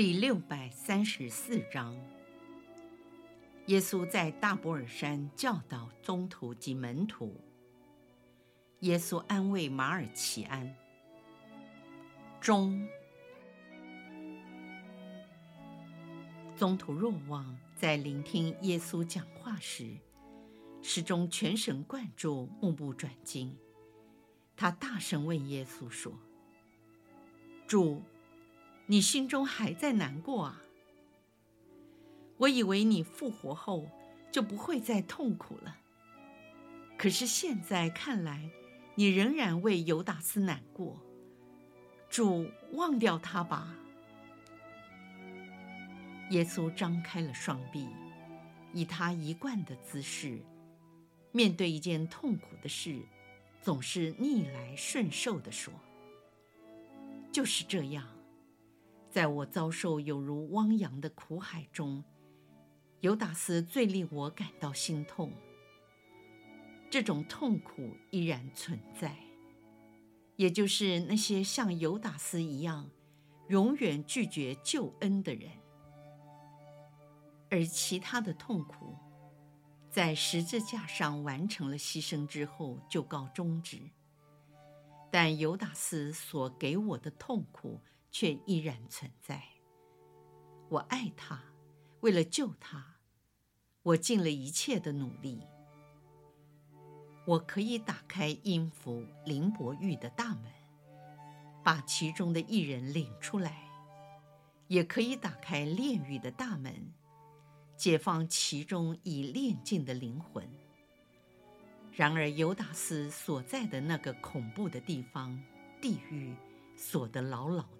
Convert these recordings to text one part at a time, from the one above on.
第六百三十四章，耶稣在大伯尔山教导宗徒及门徒。耶稣安慰马尔奇安。中，宗徒若望在聆听耶稣讲话时，始终全神贯注，目不转睛。他大声问耶稣说：“主。”你心中还在难过啊？我以为你复活后就不会再痛苦了，可是现在看来，你仍然为犹达斯难过。主，忘掉他吧。耶稣张开了双臂，以他一贯的姿势，面对一件痛苦的事，总是逆来顺受地说：“就是这样。”在我遭受有如汪洋的苦海中，犹达斯最令我感到心痛。这种痛苦依然存在，也就是那些像犹达斯一样，永远拒绝救恩的人。而其他的痛苦，在十字架上完成了牺牲之后就告终止。但犹达斯所给我的痛苦，却依然存在。我爱他，为了救他，我尽了一切的努力。我可以打开音符林伯玉的大门，把其中的一人领出来；也可以打开炼狱的大门，解放其中已炼尽的灵魂。然而，犹达斯所在的那个恐怖的地方——地狱，锁得牢牢的。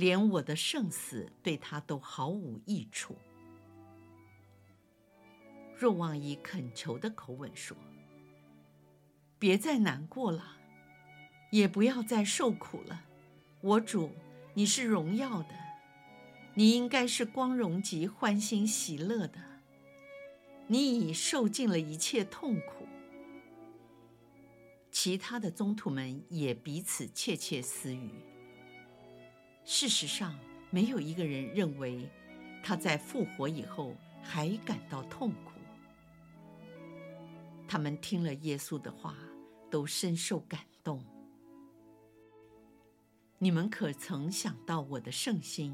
连我的圣死对他都毫无益处。若望以恳求的口吻说：“别再难过了，也不要再受苦了。我主，你是荣耀的，你应该是光荣及欢欣喜乐的。你已受尽了一切痛苦。”其他的宗徒们也彼此窃窃私语。事实上，没有一个人认为他在复活以后还感到痛苦。他们听了耶稣的话，都深受感动。你们可曾想到我的圣心，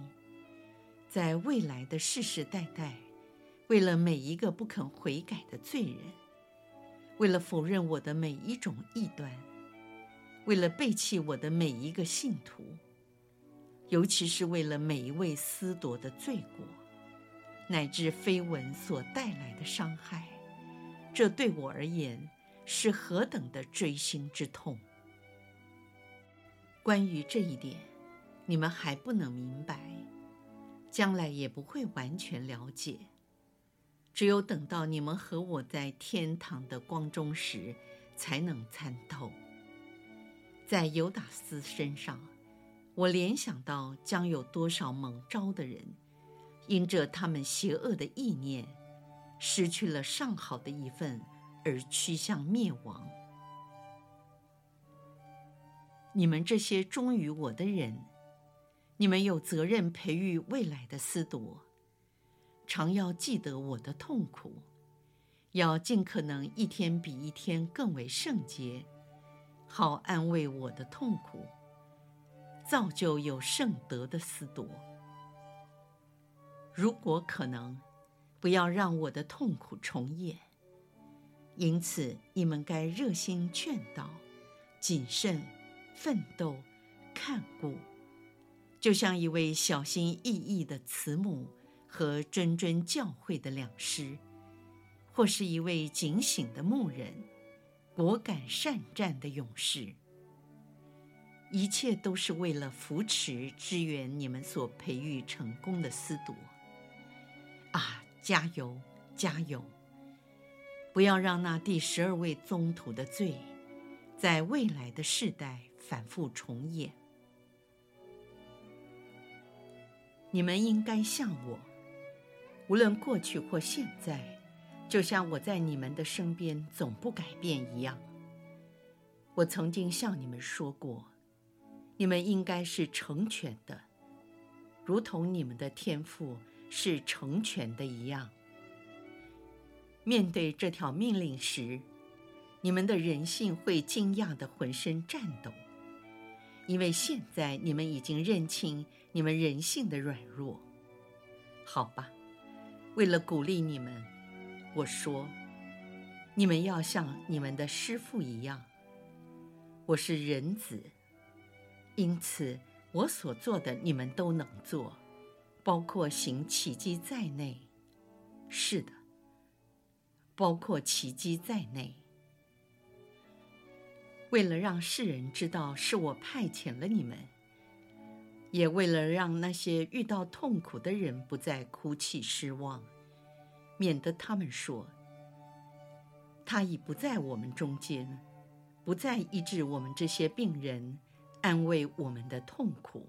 在未来的世世代代，为了每一个不肯悔改的罪人，为了否认我的每一种异端，为了背弃我的每一个信徒。尤其是为了每一位私夺的罪过，乃至绯闻所带来的伤害，这对我而言是何等的锥心之痛！关于这一点，你们还不能明白，将来也不会完全了解。只有等到你们和我在天堂的光中时，才能参透。在犹达斯身上。我联想到将有多少蒙招的人，因着他们邪恶的意念，失去了上好的一份，而趋向灭亡。你们这些忠于我的人，你们有责任培育未来的司铎，常要记得我的痛苦，要尽可能一天比一天更为圣洁，好安慰我的痛苦。造就有圣德的思铎。如果可能，不要让我的痛苦重演。因此，你们该热心劝导、谨慎、奋斗、看顾，就像一位小心翼翼的慈母和谆谆教诲的良师，或是一位警醒的牧人、果敢善战的勇士。一切都是为了扶持、支援你们所培育成功的司铎。啊，加油，加油！不要让那第十二位宗徒的罪，在未来的世代反复重演。你们应该像我，无论过去或现在，就像我在你们的身边总不改变一样。我曾经向你们说过，你们应该是成全的，如同你们的天赋是成全的一样。面对这条命令时，你们的人性会惊讶的浑身颤抖，因为现在你们已经认清你们人性的软弱。好吧，为了鼓励你们，我说，你们要像你们的师父一样。我是人子，因此我所做的你们都能做，包括行奇迹在内。是的。包括奇迹在内，为了让世人知道是我派遣了你们，也为了让那些遇到痛苦的人不再哭泣失望，免得他们说：“他已不在我们中间，不再医治我们这些病人，安慰我们的痛苦。”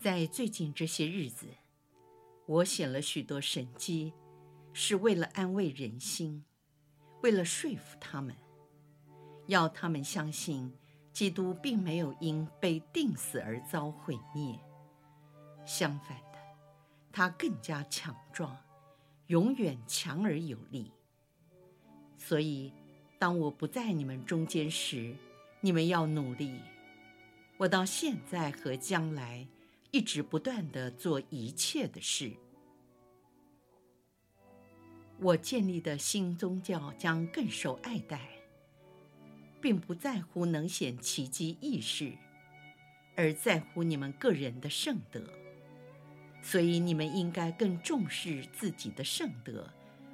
在最近这些日子，我写了许多神迹。是为了安慰人心，为了说服他们，要他们相信基督并没有因被钉死而遭毁灭。相反的，他更加强壮，永远强而有力。所以，当我不在你们中间时，你们要努力。我到现在和将来，一直不断地做一切的事。我建立的新宗教将更受爱戴，并不在乎能显奇迹异事，而在乎你们个人的圣德。所以你们应该更重视自己的圣德，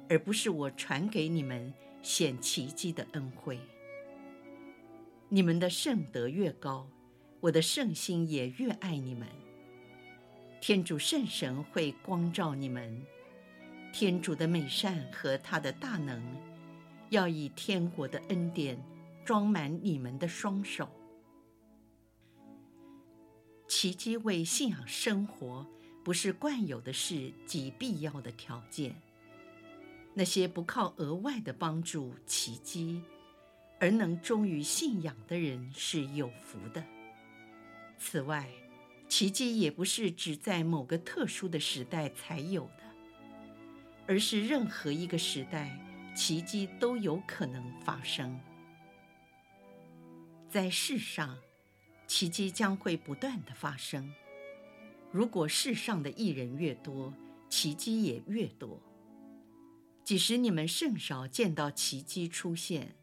而不是我传给你们显奇迹的恩惠。你们的圣德越高，我的圣心也越爱你们。天主圣神会光照你们。天主的美善和他的大能，要以天国的恩典装满你们的双手。奇迹为信仰生活不是惯有的事及必要的条件。那些不靠额外的帮助、奇迹而能忠于信仰的人是有福的。此外，奇迹也不是只在某个特殊的时代才有的。而是任何一个时代，奇迹都有可能发生。在世上，奇迹将会不断的发生。如果世上的艺人越多，奇迹也越多。即使你们甚少见到奇迹出现，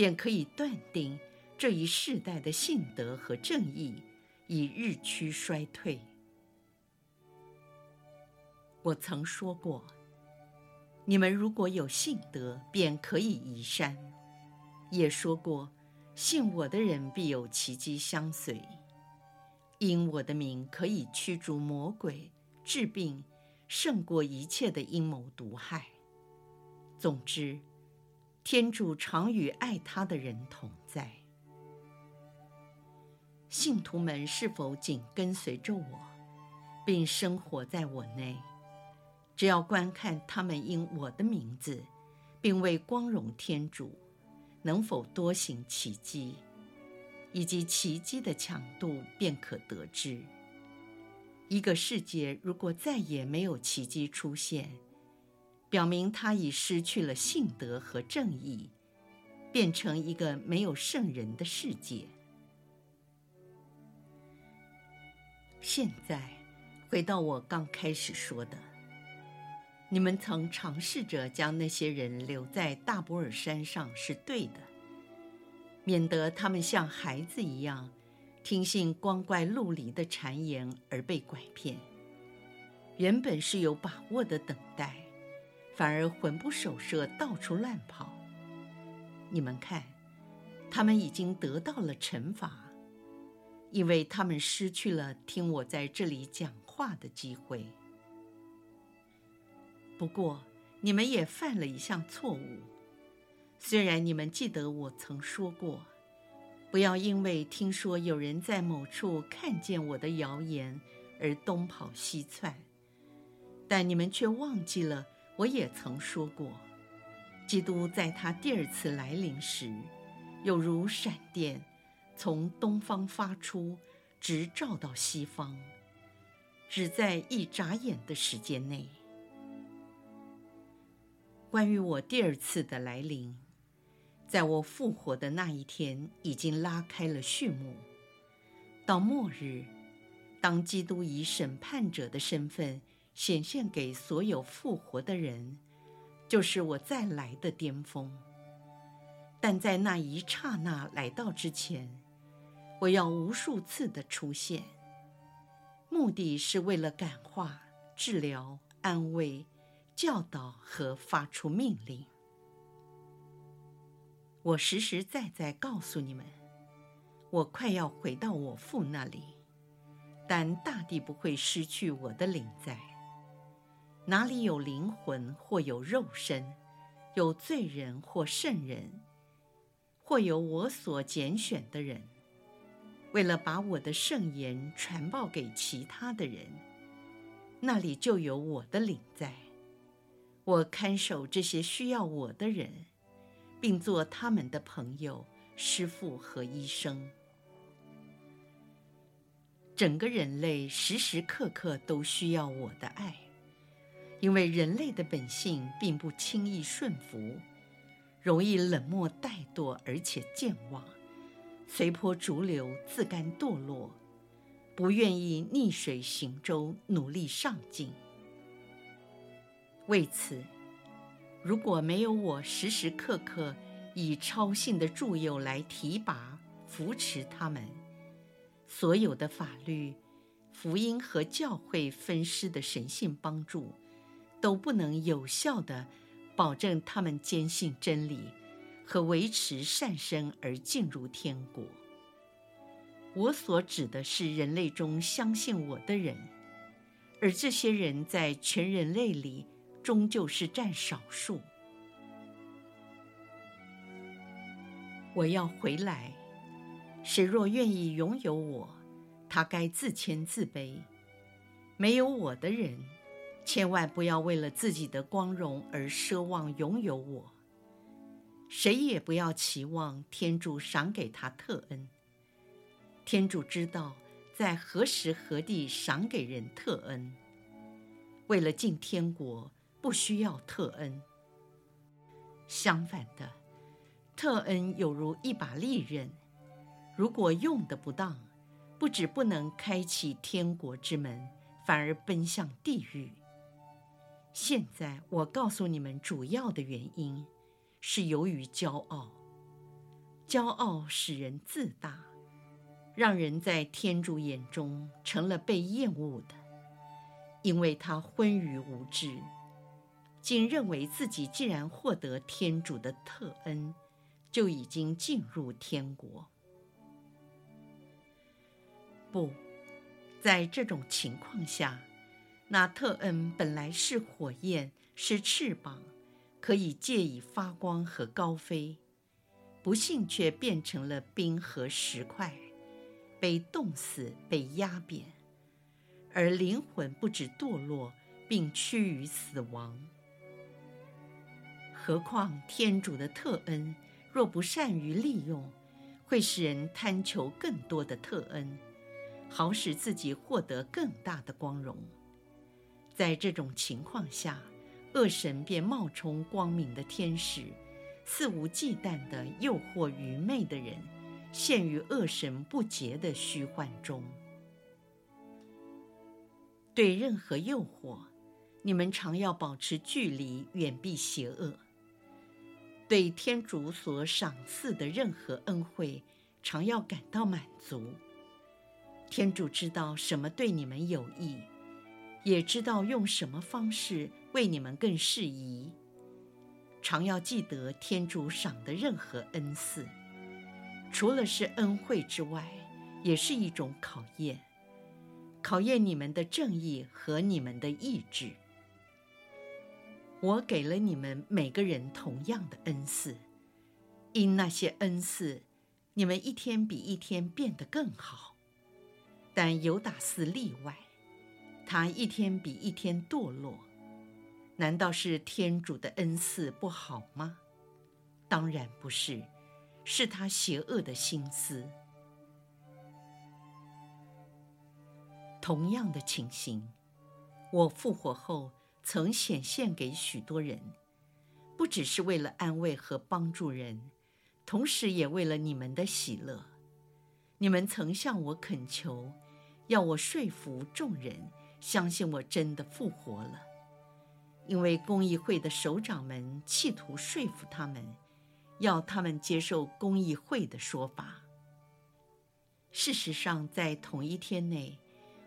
便可以断定这一世代的信德和正义已日趋衰退。我曾说过。你们如果有信德，便可以移山。也说过，信我的人必有奇迹相随。因我的名可以驱逐魔鬼、治病，胜过一切的阴谋毒害。总之，天主常与爱他的人同在。信徒们是否紧跟随着我，并生活在我内？只要观看他们因我的名字，并为光荣天主，能否多行奇迹，以及奇迹的强度，便可得知。一个世界如果再也没有奇迹出现，表明他已失去了信德和正义，变成一个没有圣人的世界。现在，回到我刚开始说的。你们曾尝试着将那些人留在大博尔山上是对的，免得他们像孩子一样听信光怪陆离的谗言而被拐骗。原本是有把握的等待，反而魂不守舍，到处乱跑。你们看，他们已经得到了惩罚，因为他们失去了听我在这里讲话的机会。不过，你们也犯了一项错误。虽然你们记得我曾说过，不要因为听说有人在某处看见我的谣言而东跑西窜，但你们却忘记了，我也曾说过，基督在他第二次来临时。有如闪电，从东方发出，直照到西方，只在一眨眼的时间内。关于我第二次的来临，在我复活的那一天，已经拉开了序幕。到末日，当基督以审判者的身份显现给所有复活的人，就是我再来的巅峰。但在那一刹那来到之前，我要无数次的出现，目的是为了感化、治疗、安慰、教导和发出命令。我实实在在告诉你们，我快要回到我父那里，但大地不会失去我的灵在。哪里有灵魂或有肉身，有罪人或圣人。或有我所拣选的人，为了把我的圣言传报给其他的人，那里就有我的灵在。我看守这些需要我的人，并做他们的朋友、师傅和医生。整个人类时时刻刻都需要我的爱，因为人类的本性并不轻易顺服。容易冷漠怠惰，而且健忘，随波逐流，自甘堕落，不愿意逆水行舟，努力上进。为此，如果没有我时时刻刻以超性的助佑来提拔、扶持他们，所有的法律、福音和教会分施的神性帮助，都不能有效地。保证他们坚信真理和维持善生而进入天国。我所指的是人类中相信我的人，而这些人在全人类里终究是占少数。我要回来，谁若愿意拥有我，他该自谦自卑。没有我的人。千万不要为了自己的光荣而奢望拥有我。谁也不要期望天主赏给他特恩。天主知道在何时何地赏给人特恩。为了进天国，不需要特恩。相反的，特恩有如一把利刃，如果用得不当，不只不能开启天国之门，反而奔向地狱。现在我告诉你们，主要的原因是由于骄傲。骄傲使人自大，让人在天主眼中成了被厌恶的，因为他昏愚无知，竟认为自己既然获得天主的特恩，就已经进入天国。不，在这种情况下。那特恩本来是火焰，是翅膀，可以借以发光和高飞，不幸却变成了冰和石块，被冻死，被压扁，而灵魂不止堕落，并趋于死亡。何况天主的特恩，若不善于利用，会使人贪求更多的特恩，好使自己获得更大的光荣。在这种情况下，恶神便冒充光明的天使，肆无忌惮地诱惑愚昧的人，陷于恶神不洁的虚幻中。对任何诱惑，你们常要保持距离，远避邪恶。对天主所赏赐的任何恩惠，常要感到满足。天主知道什么对你们有益。也知道用什么方式为你们更适宜。常要记得天主赏的任何恩赐，除了是恩惠之外，也是一种考验，考验你们的正义和你们的意志。我给了你们每个人同样的恩赐，因那些恩赐，你们一天比一天变得更好。但犹达斯例外，他一天比一天堕落。难道是天主的恩赐不好吗？当然不是，是他邪恶的心思。同样的情形，我复活后曾显现给许多人，不只是为了安慰和帮助人，同时也为了你们的喜乐。你们曾向我恳求，要我说服众人相信我真的复活了，因为公益会的首长们企图说服他们，要他们接受公益会的说法。事实上，在同一天内，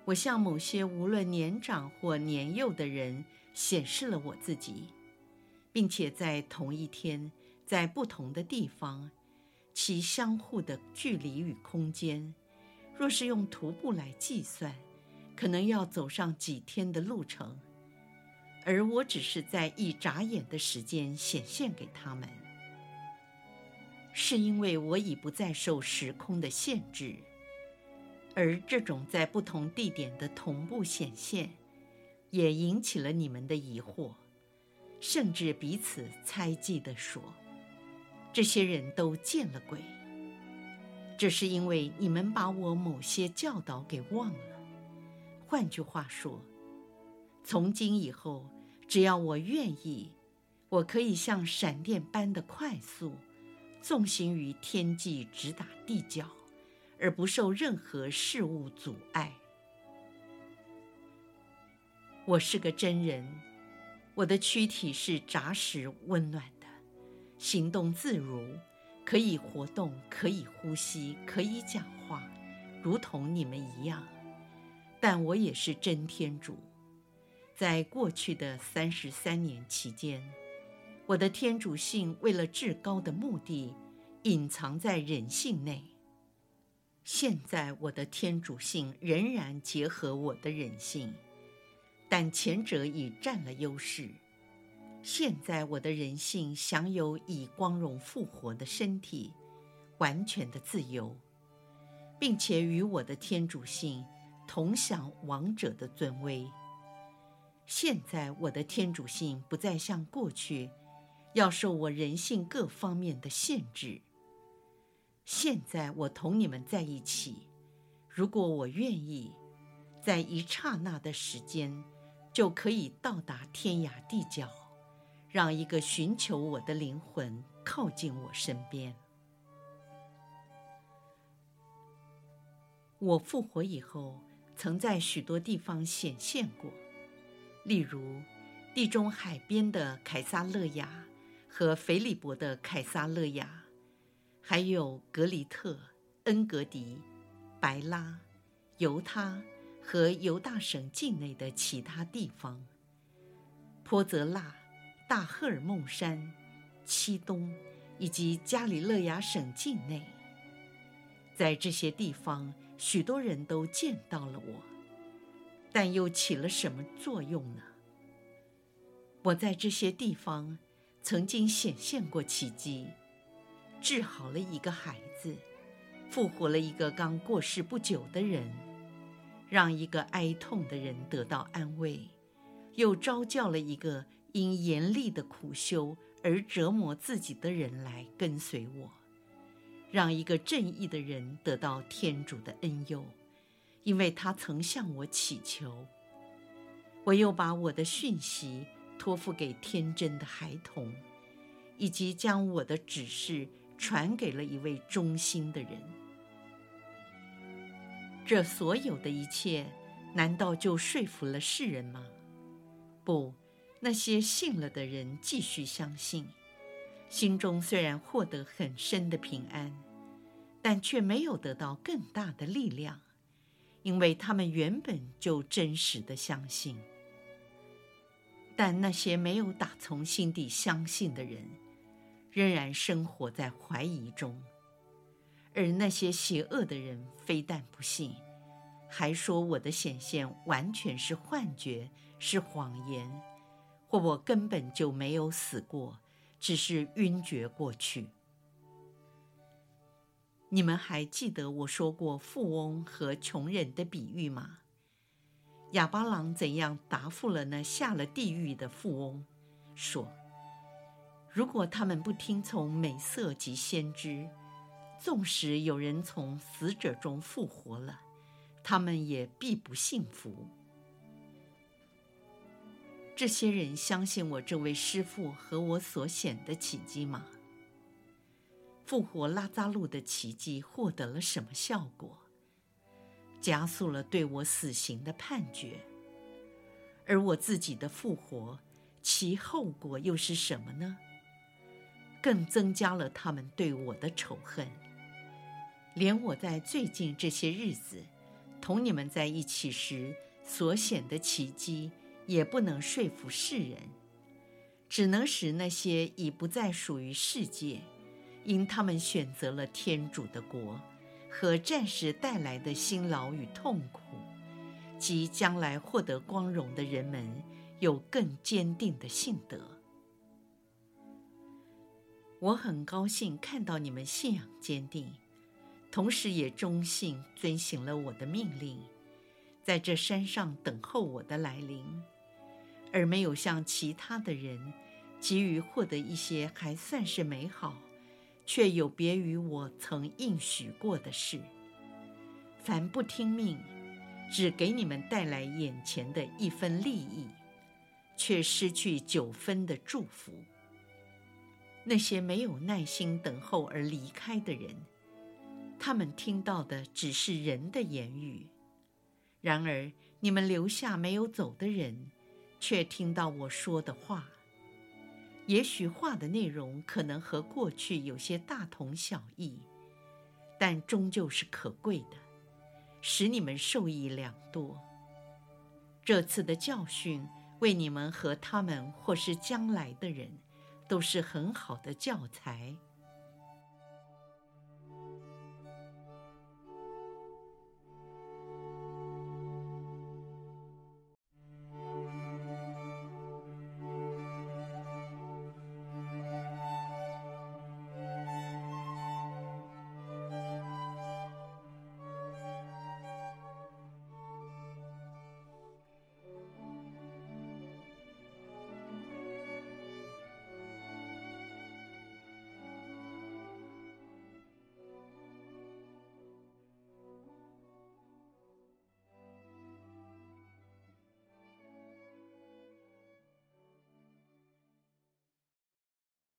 我向某些无论年长或年幼的人显示了我自己，并且在同一天，在不同的地方，其相互的距离与空间，若是用徒步来计算，可能要走上几天的路程，而我只是在一眨眼的时间显现给他们，是因为我已不再受时空的限制。而这种在不同地点的同步显现，也引起了你们的疑惑，甚至彼此猜忌地说：“这些人都见了鬼。”这是因为你们把我某些教导给忘了。换句话说，从今以后，只要我愿意，我可以像闪电般的快速，纵行于天际，直达地角。而不受任何事物阻碍。我是个真人，我的躯体是扎实温暖的，行动自如，可以活动，可以呼吸，可以讲话，如同你们一样。但我也是真天主。在过去的三十三年期间，我的天主性为了至高的目的，隐藏在人性内。现在我的天主性仍然结合我的人性，但前者已占了优势。现在我的人性享有以光荣复活的身体，完全的自由，并且与我的天主性同享王者的尊威。现在我的天主性不再像过去，要受我人性各方面的限制。现在我同你们在一起，如果我愿意，在一刹那的时间，就可以到达天涯地角，让一个寻求我的灵魂靠近我身边。我复活以后，曾在许多地方显现过，例如地中海边的凯撒勒雅和斐理伯的凯撒勒雅。还有格里特、恩格迪、白拉、犹他和犹大省境内的其他地方，波泽拉、大赫尔孟山、七东以及加里勒亚省境内，在这些地方，许多人都见到了我，但又起了什么作用呢？我在这些地方曾经显现过奇迹。治好了一个孩子，复活了一个刚过世不久的人，让一个哀痛的人得到安慰，又招教了一个因严厉的苦修而折磨自己的人来跟随我，让一个正义的人得到天主的恩佑，因为他曾向我祈求。我又把我的讯息托付给天真的孩童，以及将我的指示。传给了一位忠心的人。这所有的一切，难道就说服了世人吗？不，那些信了的人继续相信，心中虽然获得很深的平安，但却没有得到更大的力量，因为他们原本就真实的相信。但那些没有打从心底相信的人，仍然生活在怀疑中，而那些邪恶的人非但不信，还说我的显现完全是幻觉，是谎言，或我根本就没有死过，只是晕厥过去。你们还记得我说过富翁和穷人的比喻吗？亚巴郎怎样答复了那下了地狱的富翁？说：如果他们不听从美色及先知，纵使有人从死者中复活了，他们也必不幸福。这些人相信我这位师父和我所显的奇迹吗？复活拉扎路的奇迹获得了什么效果？加速了对我死刑的判决。而我自己的复活，其后果又是什么呢？更增加了他们对我的仇恨。连我在最近这些日子同你们在一起时所显的奇迹，也不能说服世人，只能使那些已不再属于世界。因他们选择了天主的国和暂时带来的辛劳与痛苦，及将来获得光荣的人们，有更坚定的信德。我很高兴看到你们信仰坚定，同时也忠信遵行了我的命令，在这山上等候我的来临，而没有像其他的人急于获得一些还算是美好。却有别于我曾应许过的事。凡不听命，只给你们带来眼前的一分利益，却失去九分的祝福。那些没有耐心等候而离开的人，他们听到的只是人的言语；然而你们留下没有走的人，却听到我说的话。也许话的内容可能和过去有些大同小异，但终究是可贵的，使你们受益良多。这次的教训为你们和他们或是将来的人，都是很好的教材。